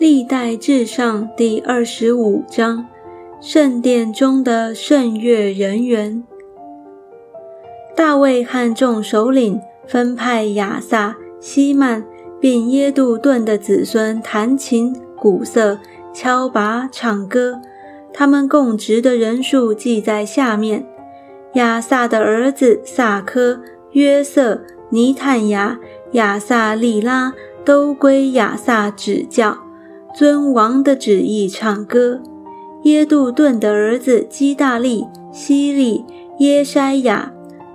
历代至上第二十五章，圣殿中的圣乐人员。大卫和众首领分派亚萨、希曼并耶杜顿的子孙弹琴、鼓瑟、敲拔、唱歌。他们供职的人数记在下面：亚萨的儿子萨科、约瑟、尼探雅、亚萨利拉都归亚萨指教。尊王的旨意唱歌。耶杜顿的儿子基大利、希利、耶筛亚、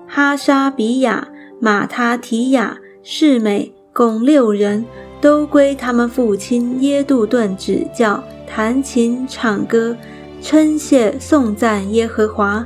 哈沙比亚、马他提亚、世美共六人，都归他们父亲耶杜顿指教，弹琴唱歌，称谢颂赞耶和华。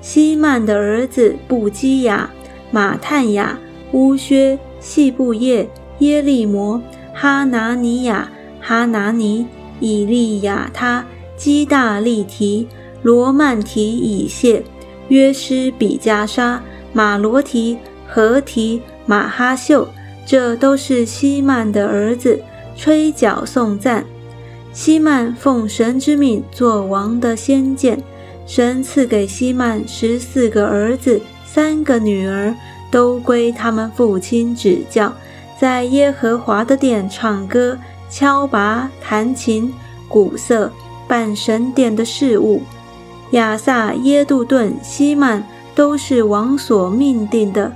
希曼的儿子布基亚、马探雅、乌薛、细布叶、耶利摩、哈拿尼亚。哈拿尼、以利亚他、基大利提、罗曼提、以谢、约施比加沙、马罗提、何提、马哈秀，这都是希曼的儿子，吹角颂赞。希曼奉神之命做王的先见，神赐给希曼十四个儿子，三个女儿，都归他们父亲指教，在耶和华的殿唱歌。敲拔、弹琴、鼓瑟，办神殿的事物。亚萨、耶杜顿、希曼都是王所命定的。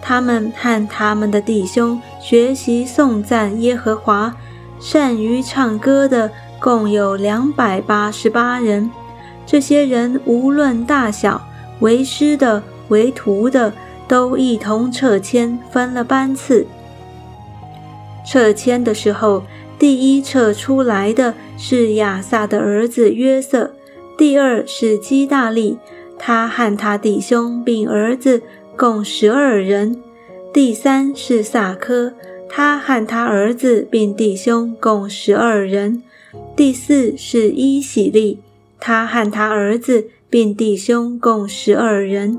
他们和他们的弟兄学习颂赞耶和华，善于唱歌的共有两百八十八人。这些人无论大小，为师的、为徒的，都一同撤迁，分了班次。撤迁的时候。第一撤出来的是亚萨的儿子约瑟，第二是基大利，他和他弟兄并儿子共十二人；第三是萨科，他和他儿子并弟兄共十二人；第四是伊喜利，他和他儿子并弟兄共十二人；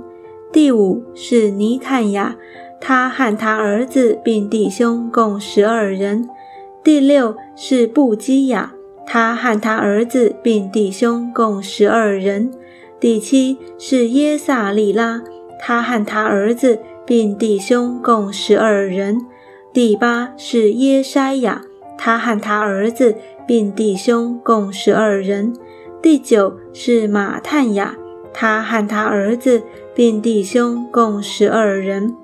第五是尼探雅，他和他儿子并弟兄共十二人。第六是布基亚，他和他儿子并弟兄共十二人。第七是耶萨利拉，他和他儿子并弟兄共十二人。第八是耶筛亚，他和他儿子并弟兄共十二人。第九是马探雅，他和他儿子并弟兄共十二人。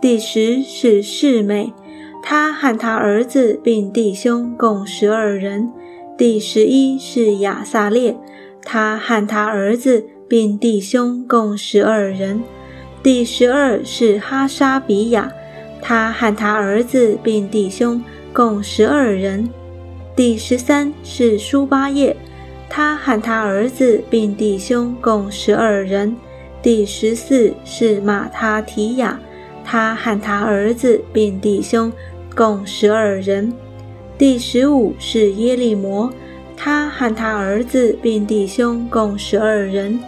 第十是世美。他和他儿子并弟兄共十二人。第十一是亚萨列，他和他儿子并弟兄共十二人。第十二是哈沙比亚，他和他儿子并弟兄共十二人。第十三是舒巴叶，他和他儿子并弟兄共十二人。第十四是马他提亚，他和他儿子并弟兄。共十二人。第十五是耶利摩，他和他儿子并弟兄共十二人。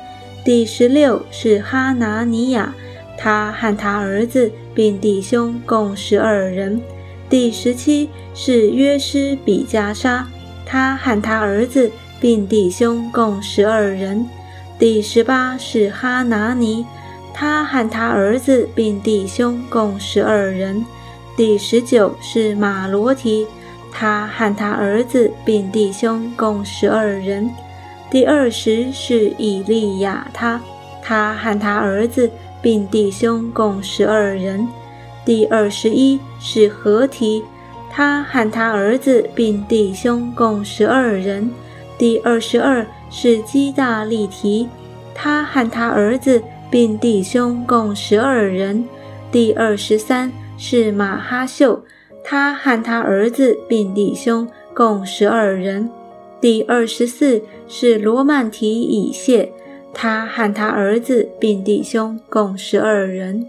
第十六是哈拿尼亚，他和他儿子并弟兄共十二人。第十七是约施比加沙，他和他儿子并弟兄共十二人。第十八是哈拿尼，他和他儿子并弟兄共十二人。第十九是马罗提，他和他儿子并弟兄共十二人。第二十是以利亚他，他和他儿子并弟兄共十二人。第二十一是何提，他和他儿子并弟兄共十二人。第二十二是基大利提，他和他儿子并弟兄共十二人。第二十三。是马哈秀，他和他儿子并弟兄共十二人。第二十四是罗曼提以谢，他和他儿子并弟兄共十二人。